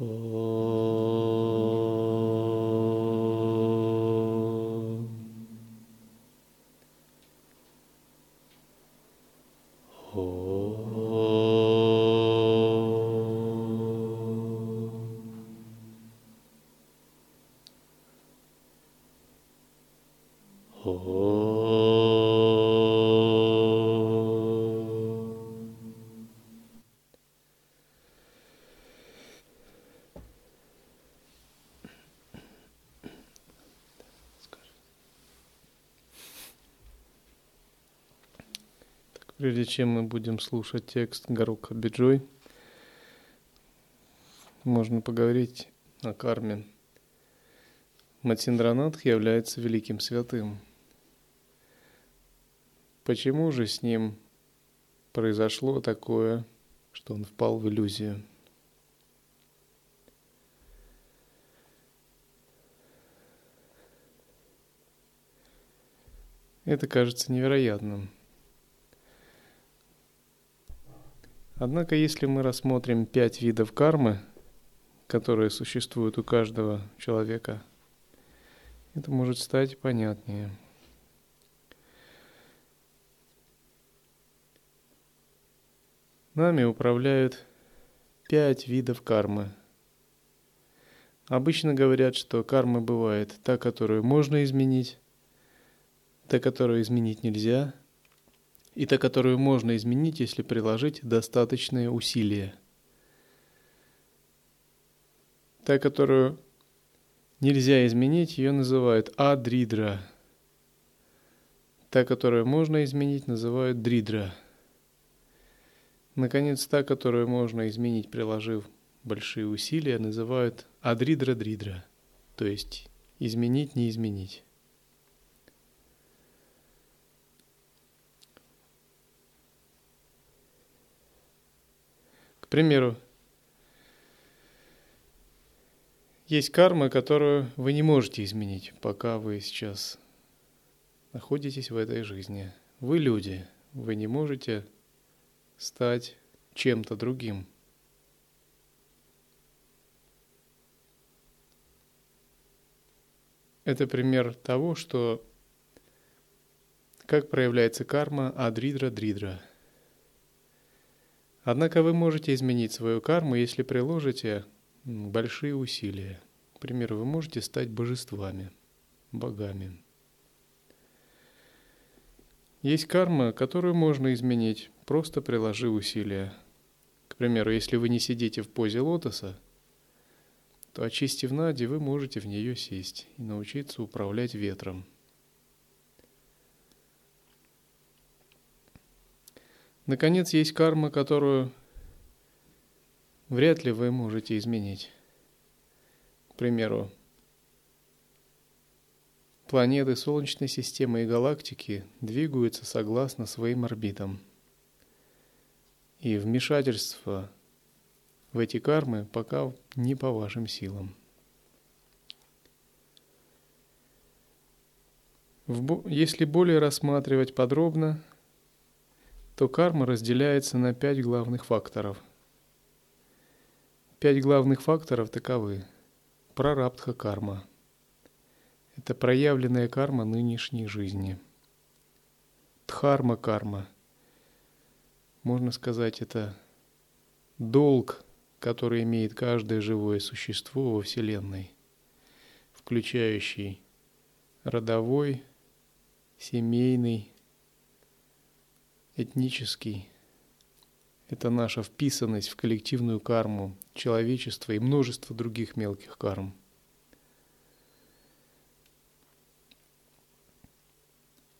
Oh. Прежде чем мы будем слушать текст Гарука Биджой, можно поговорить о карме. Матиндранатх является великим святым. Почему же с ним произошло такое, что он впал в иллюзию? Это кажется невероятным. Однако, если мы рассмотрим пять видов кармы, которые существуют у каждого человека, это может стать понятнее. Нами управляют пять видов кармы. Обычно говорят, что карма бывает та, которую можно изменить, та, которую изменить нельзя, и та, которую можно изменить, если приложить достаточные усилия. Та, которую нельзя изменить, ее называют адридра. Та, которую можно изменить, называют дридра. Наконец, та, которую можно изменить, приложив большие усилия, называют адридра-дридра, то есть изменить, не изменить. Примеру, есть карма, которую вы не можете изменить, пока вы сейчас находитесь в этой жизни. Вы люди, вы не можете стать чем-то другим. Это пример того, что как проявляется карма адридра-дридра – Однако вы можете изменить свою карму, если приложите большие усилия. К примеру, вы можете стать божествами, богами. Есть карма, которую можно изменить, просто приложив усилия. К примеру, если вы не сидите в позе лотоса, то очистив нади, вы можете в нее сесть и научиться управлять ветром – Наконец, есть карма, которую вряд ли вы можете изменить. К примеру, планеты Солнечной системы и галактики двигаются согласно своим орбитам. И вмешательство в эти кармы пока не по вашим силам. Если более рассматривать подробно, то карма разделяется на пять главных факторов. Пять главных факторов таковы. Прарабдха карма. Это проявленная карма нынешней жизни. Дхарма карма. Можно сказать, это долг, который имеет каждое живое существо во Вселенной, включающий родовой, семейный, этнический. Это наша вписанность в коллективную карму человечества и множество других мелких карм.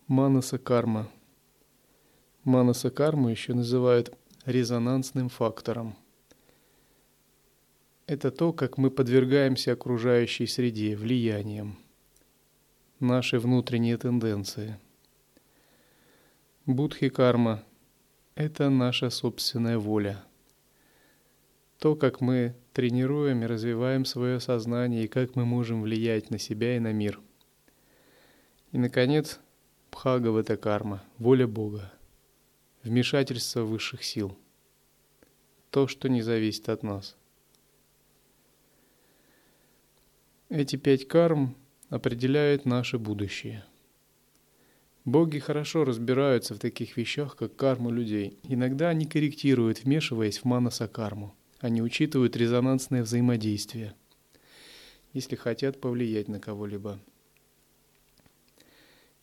Манаса карма. Манаса карму еще называют резонансным фактором. Это то, как мы подвергаемся окружающей среде, влияниям, наши внутренние тенденции – Будхи карма – это наша собственная воля. То, как мы тренируем и развиваем свое сознание, и как мы можем влиять на себя и на мир. И, наконец, Бхагавата карма – воля Бога, вмешательство высших сил, то, что не зависит от нас. Эти пять карм определяют наше будущее. Боги хорошо разбираются в таких вещах, как карму людей. Иногда они корректируют, вмешиваясь в манаса карму. Они учитывают резонансное взаимодействие, если хотят повлиять на кого-либо.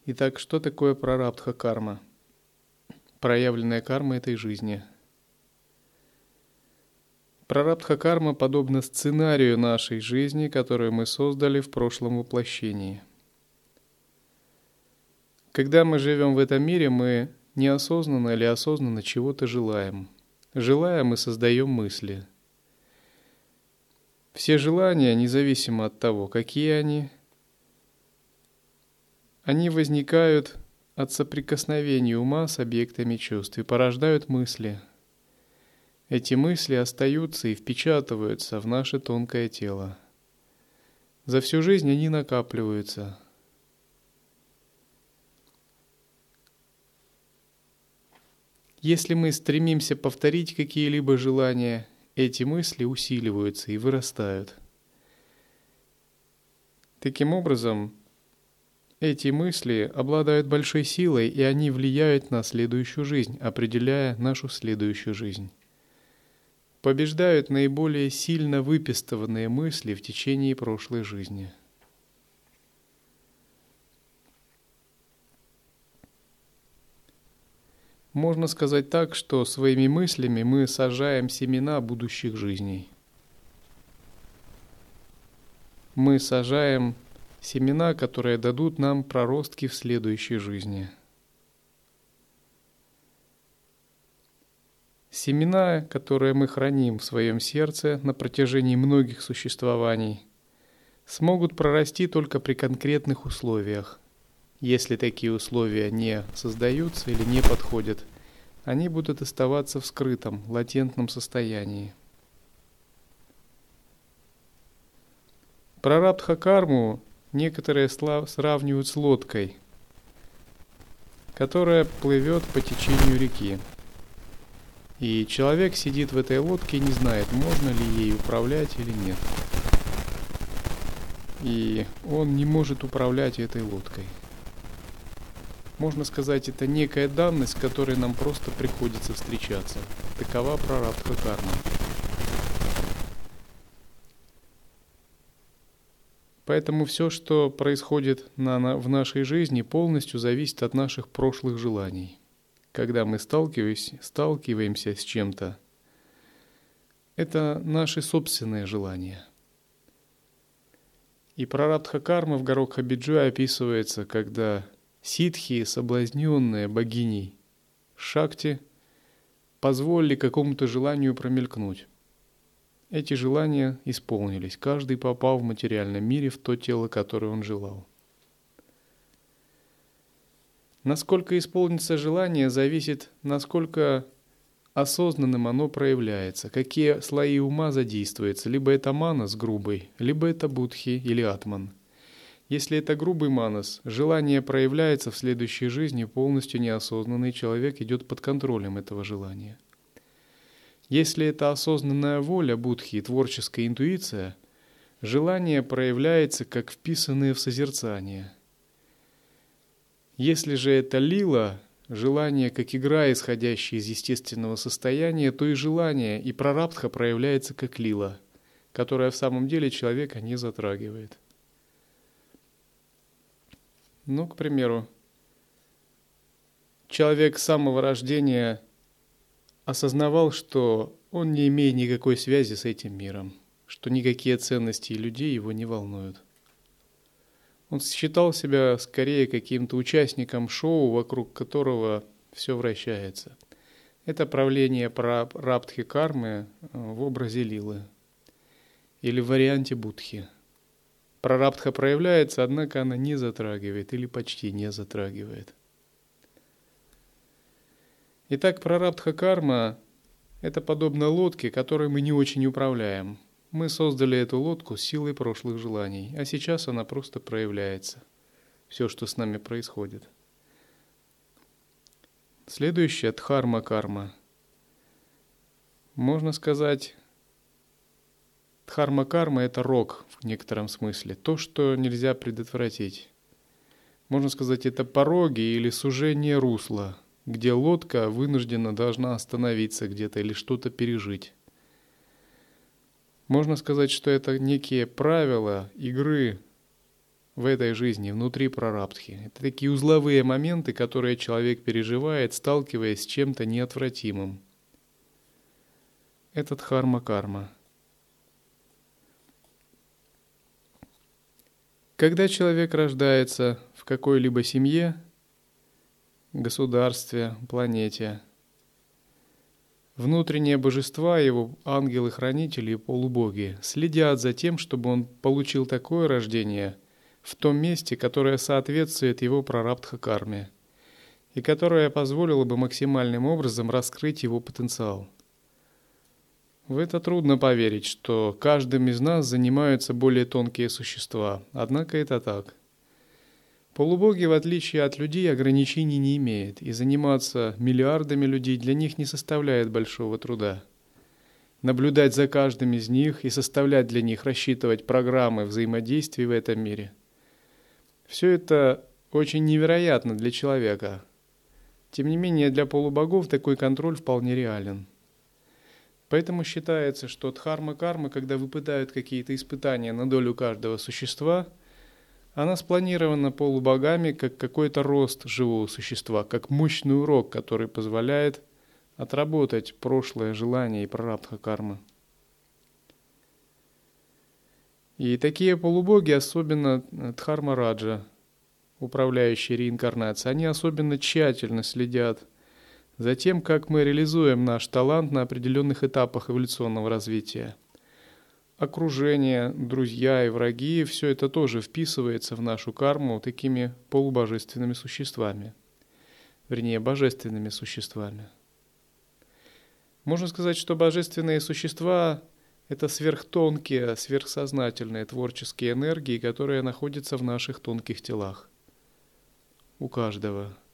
Итак, что такое прарабдха карма? Проявленная карма этой жизни – Прарабдха карма подобна сценарию нашей жизни, которую мы создали в прошлом воплощении. Когда мы живем в этом мире, мы неосознанно или осознанно чего-то желаем. Желая, мы создаем мысли. Все желания, независимо от того, какие они, они возникают от соприкосновения ума с объектами чувств и порождают мысли – эти мысли остаются и впечатываются в наше тонкое тело. За всю жизнь они накапливаются. Если мы стремимся повторить какие-либо желания, эти мысли усиливаются и вырастают. Таким образом, эти мысли обладают большой силой, и они влияют на следующую жизнь, определяя нашу следующую жизнь побеждают наиболее сильно выпистованные мысли в течение прошлой жизни. Можно сказать так, что своими мыслями мы сажаем семена будущих жизней. Мы сажаем семена, которые дадут нам проростки в следующей жизни – Семена, которые мы храним в своем сердце на протяжении многих существований, смогут прорасти только при конкретных условиях. Если такие условия не создаются или не подходят, они будут оставаться в скрытом, латентном состоянии. Прарабдха карму некоторые сравнивают с лодкой, которая плывет по течению реки. И человек сидит в этой лодке и не знает, можно ли ей управлять или нет. И он не может управлять этой лодкой. Можно сказать, это некая данность, с которой нам просто приходится встречаться. Такова прарабдха карма. Поэтому все, что происходит на, на, в нашей жизни, полностью зависит от наших прошлых желаний когда мы сталкиваемся, с чем-то, это наши собственные желания. И прарабдха карма в горох Хабиджуя описывается, когда ситхи, соблазненные богиней Шакти, позволили какому-то желанию промелькнуть. Эти желания исполнились, каждый попал в материальном мире в то тело, которое он желал. Насколько исполнится желание, зависит, насколько осознанным оно проявляется, какие слои ума задействуются, либо это манас грубый, либо это будхи или атман. Если это грубый манас, желание проявляется в следующей жизни, полностью неосознанный человек идет под контролем этого желания. Если это осознанная воля будхи, творческая интуиция, желание проявляется как вписанное в созерцание – если же это лила, желание как игра, исходящая из естественного состояния, то и желание и прарабдха проявляется как лила, которая в самом деле человека не затрагивает. Ну, к примеру, человек с самого рождения осознавал, что он не имеет никакой связи с этим миром, что никакие ценности людей его не волнуют. Он считал себя скорее каким-то участником шоу, вокруг которого все вращается. Это правление Рабдхи кармы э, в образе лилы или в варианте будхи. Прарабдха проявляется, однако она не затрагивает или почти не затрагивает. Итак, прарабдха карма – это подобно лодке, которой мы не очень управляем – мы создали эту лодку силой прошлых желаний, а сейчас она просто проявляется. Все, что с нами происходит. Следующее – дхарма-карма. Можно сказать, Дхарма-карма – это рок в некотором смысле, то, что нельзя предотвратить. Можно сказать, это пороги или сужение русла, где лодка вынуждена должна остановиться где-то или что-то пережить. Можно сказать, что это некие правила игры в этой жизни, внутри прарабдхи. Это такие узловые моменты, которые человек переживает, сталкиваясь с чем-то неотвратимым. Это дхарма-карма. Когда человек рождается в какой-либо семье, государстве, планете, внутренние божества, его ангелы-хранители и полубоги следят за тем, чтобы он получил такое рождение в том месте, которое соответствует его прарабдха-карме и которое позволило бы максимальным образом раскрыть его потенциал – в это трудно поверить, что каждым из нас занимаются более тонкие существа, однако это так. Полубоги, в отличие от людей, ограничений не имеют, и заниматься миллиардами людей для них не составляет большого труда. Наблюдать за каждым из них и составлять для них, рассчитывать программы взаимодействия в этом мире. Все это очень невероятно для человека. Тем не менее, для полубогов такой контроль вполне реален – Поэтому считается, что дхарма-карма, когда выпадают какие-то испытания на долю каждого существа, она спланирована полубогами как какой-то рост живого существа, как мощный урок, который позволяет отработать прошлое желание и прарабдха кармы. И такие полубоги, особенно Дхарма-раджа, управляющие реинкарнацией, они особенно тщательно следят – Затем, как мы реализуем наш талант на определенных этапах эволюционного развития. Окружение, друзья и враги – все это тоже вписывается в нашу карму такими полубожественными существами. Вернее, божественными существами. Можно сказать, что божественные существа – это сверхтонкие, сверхсознательные творческие энергии, которые находятся в наших тонких телах. У каждого –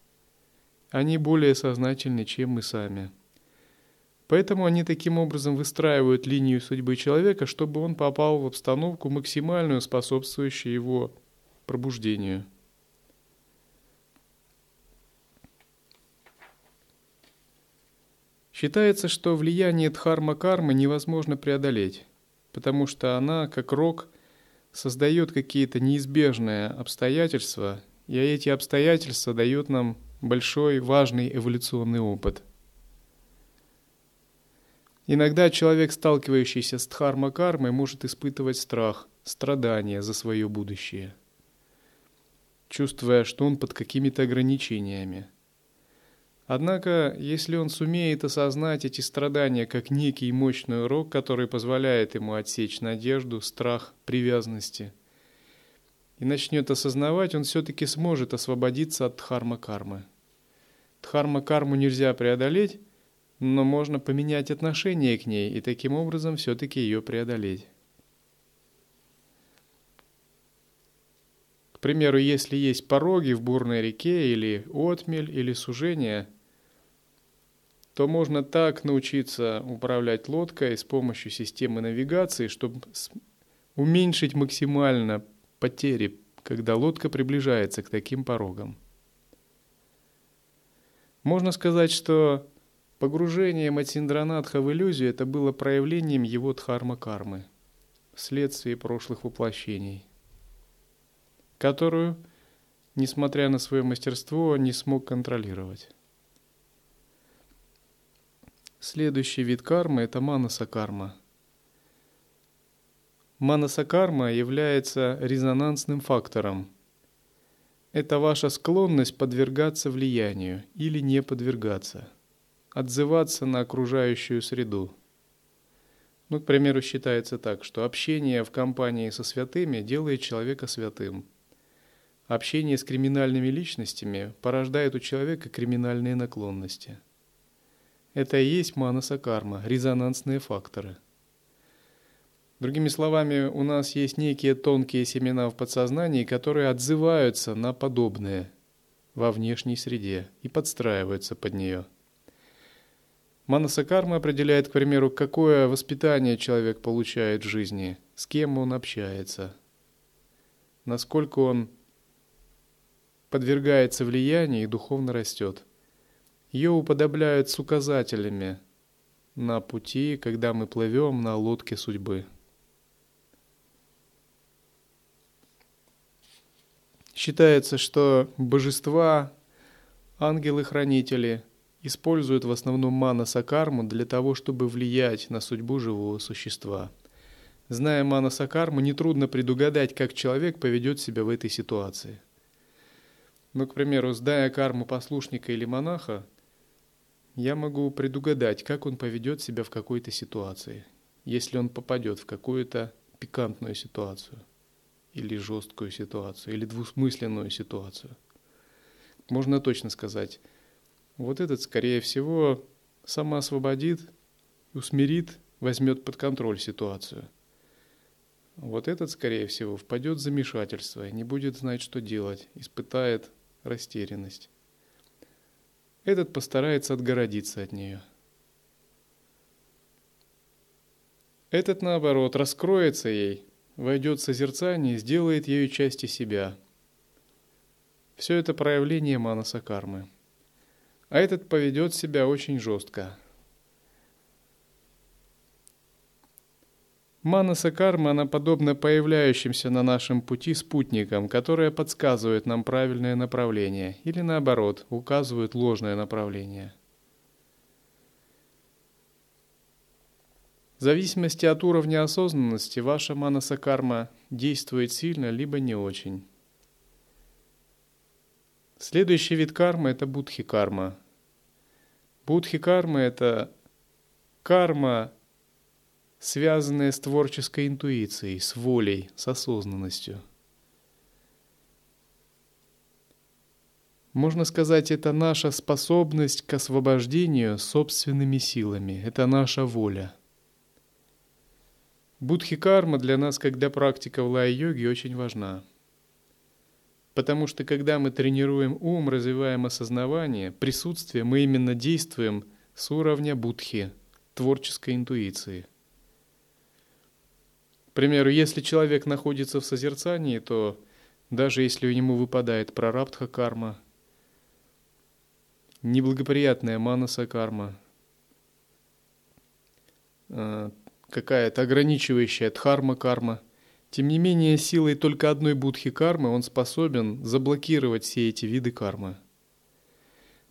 они более сознательны, чем мы сами. Поэтому они таким образом выстраивают линию судьбы человека, чтобы он попал в обстановку, максимальную способствующую его пробуждению. Считается, что влияние дхарма-кармы невозможно преодолеть, потому что она, как рок, создает какие-то неизбежные обстоятельства, и эти обстоятельства дают нам большой, важный эволюционный опыт. Иногда человек, сталкивающийся с дхарма-кармой, может испытывать страх, страдания за свое будущее, чувствуя, что он под какими-то ограничениями. Однако, если он сумеет осознать эти страдания как некий мощный урок, который позволяет ему отсечь надежду, страх, привязанности, и начнет осознавать, он все-таки сможет освободиться от дхарма-кармы. Дхарма-карму нельзя преодолеть, но можно поменять отношение к ней и таким образом все-таки ее преодолеть. К примеру, если есть пороги в бурной реке или отмель или сужение, то можно так научиться управлять лодкой с помощью системы навигации, чтобы уменьшить максимально потери, когда лодка приближается к таким порогам. Можно сказать, что погружение Матсиндранатха в иллюзию это было проявлением его дхарма-кармы, вследствие прошлых воплощений, которую, несмотря на свое мастерство, не смог контролировать. Следующий вид кармы – это манаса-карма. Манаса-карма является резонансным фактором – это ваша склонность подвергаться влиянию или не подвергаться, отзываться на окружающую среду. Ну, к примеру, считается так, что общение в компании со святыми делает человека святым. Общение с криминальными личностями порождает у человека криминальные наклонности. Это и есть манаса карма, резонансные факторы – Другими словами, у нас есть некие тонкие семена в подсознании, которые отзываются на подобное во внешней среде и подстраиваются под нее. Манаса карма определяет, к примеру, какое воспитание человек получает в жизни, с кем он общается, насколько он подвергается влиянию и духовно растет. Ее уподобляют с указателями на пути, когда мы плывем на лодке судьбы. Считается, что божества, ангелы-хранители – используют в основном мана-сакарму для того, чтобы влиять на судьбу живого существа. Зная мана-сакарму, нетрудно предугадать, как человек поведет себя в этой ситуации. Ну, к примеру, зная карму послушника или монаха, я могу предугадать, как он поведет себя в какой-то ситуации, если он попадет в какую-то пикантную ситуацию, или жесткую ситуацию, или двусмысленную ситуацию. Можно точно сказать – вот этот, скорее всего, самоосвободит, усмирит, возьмет под контроль ситуацию. Вот этот, скорее всего, впадет в замешательство не будет знать, что делать, испытает растерянность. Этот постарается отгородиться от нее. Этот, наоборот, раскроется ей, войдет в созерцание и сделает ею части себя. Все это проявление манаса кармы – а этот поведет себя очень жестко. Манаса карма, она подобна появляющимся на нашем пути спутникам, которые подсказывают нам правильное направление или наоборот, указывают ложное направление. В зависимости от уровня осознанности ваша манаса карма действует сильно либо не очень. Следующий вид кармы – это будхи карма. Будхи карма – это карма, связанная с творческой интуицией, с волей, с осознанностью. Можно сказать, это наша способность к освобождению собственными силами, это наша воля. Будхи карма для нас, как для практиков лай-йоги, очень важна – Потому что когда мы тренируем ум, развиваем осознавание, присутствие, мы именно действуем с уровня будхи, творческой интуиции. К примеру, если человек находится в созерцании, то даже если ему выпадает прарабдха карма, неблагоприятная манаса карма, э, какая-то ограничивающая дхарма карма – тем не менее, силой только одной будхи кармы он способен заблокировать все эти виды кармы.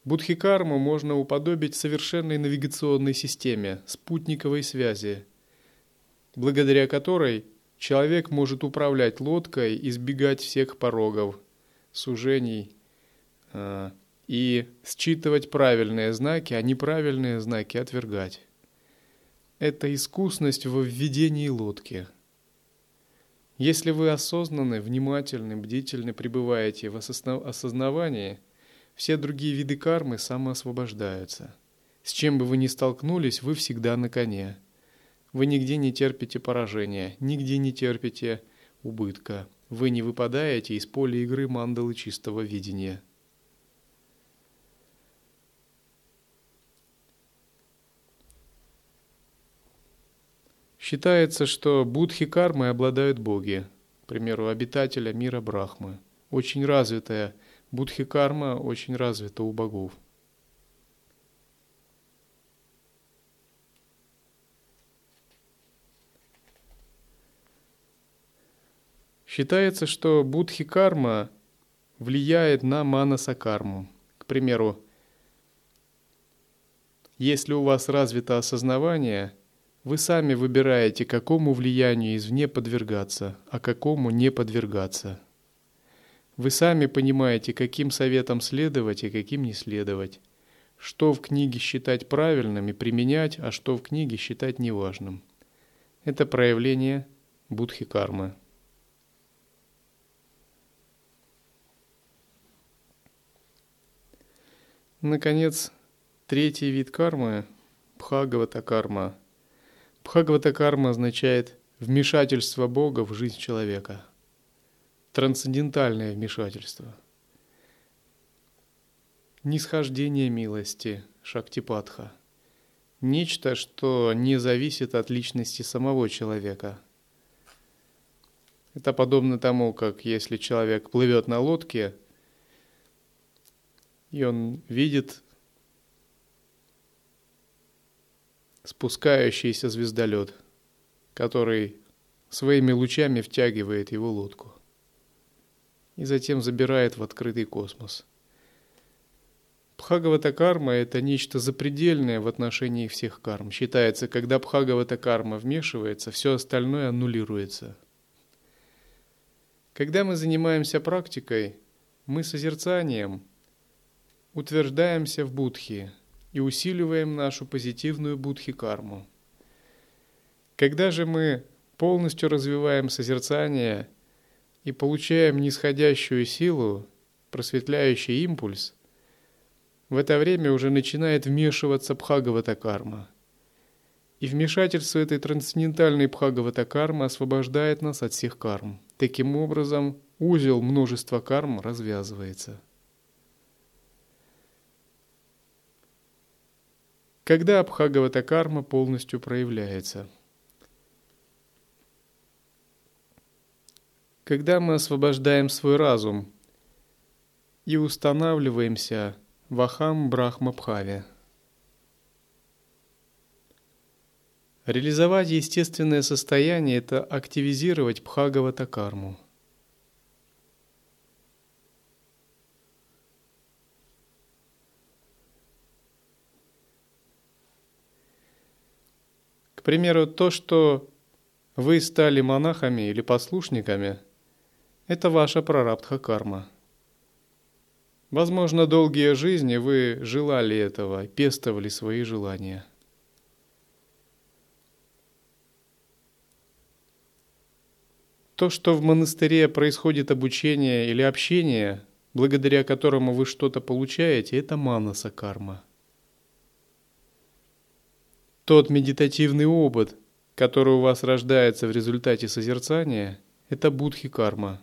Будхи карму можно уподобить совершенной навигационной системе, спутниковой связи, благодаря которой человек может управлять лодкой, избегать всех порогов, сужений э, и считывать правильные знаки, а неправильные знаки отвергать. Это искусность во введении лодки – если вы осознанны, внимательны, бдительны пребываете в осознавании, все другие виды кармы самоосвобождаются. С чем бы вы ни столкнулись, вы всегда на коне. Вы нигде не терпите поражения, нигде не терпите убытка. Вы не выпадаете из поля игры мандалы чистого видения. Считается, что будхи кармы обладают боги, к примеру, обитателя мира Брахмы. Очень развитая будхи карма, очень развита у богов. Считается, что будхи карма влияет на манаса карму. К примеру, если у вас развито осознавание – вы сами выбираете, какому влиянию извне подвергаться, а какому не подвергаться. Вы сами понимаете, каким советам следовать и каким не следовать, что в книге считать правильным и применять, а что в книге считать неважным. Это проявление будхи кармы. Наконец, третий вид кармы – бхагавата карма – Бхагавата карма означает вмешательство Бога в жизнь человека. Трансцендентальное вмешательство. Нисхождение милости, шактипатха. нечто, что не зависит от личности самого человека. Это подобно тому, как если человек плывет на лодке, и он видит спускающийся звездолет, который своими лучами втягивает его лодку и затем забирает в открытый космос. Бхагавата карма – это нечто запредельное в отношении всех карм. Считается, когда Бхагавата карма вмешивается, все остальное аннулируется. Когда мы занимаемся практикой, мы созерцанием утверждаемся в будхи и усиливаем нашу позитивную будхи-карму. Когда же мы полностью развиваем созерцание и получаем нисходящую силу, просветляющий импульс, в это время уже начинает вмешиваться Бхагавата карма. И вмешательство этой трансцендентальной Бхагавата кармы освобождает нас от всех карм. Таким образом, узел множества карм развязывается. Когда Абхагавата карма полностью проявляется? Когда мы освобождаем свой разум и устанавливаемся в Ахам Брахма Бхаве. Реализовать естественное состояние – это активизировать Бхагавата карму. К примеру, то, что вы стали монахами или послушниками, это ваша прарабдха карма. Возможно, долгие жизни вы желали этого, пестовали свои желания – То, что в монастыре происходит обучение или общение, благодаря которому вы что-то получаете, это манаса карма. Тот медитативный опыт, который у вас рождается в результате созерцания, это будхи карма.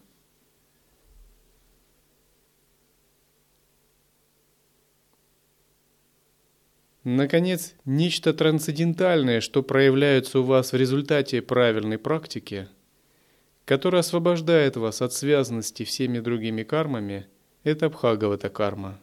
Наконец, нечто трансцендентальное, что проявляется у вас в результате правильной практики – который освобождает вас от связанности всеми другими кармами, это Бхагавата карма.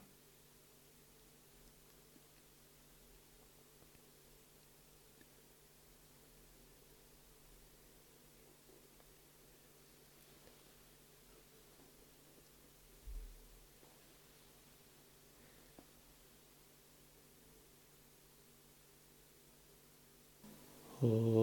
Oh.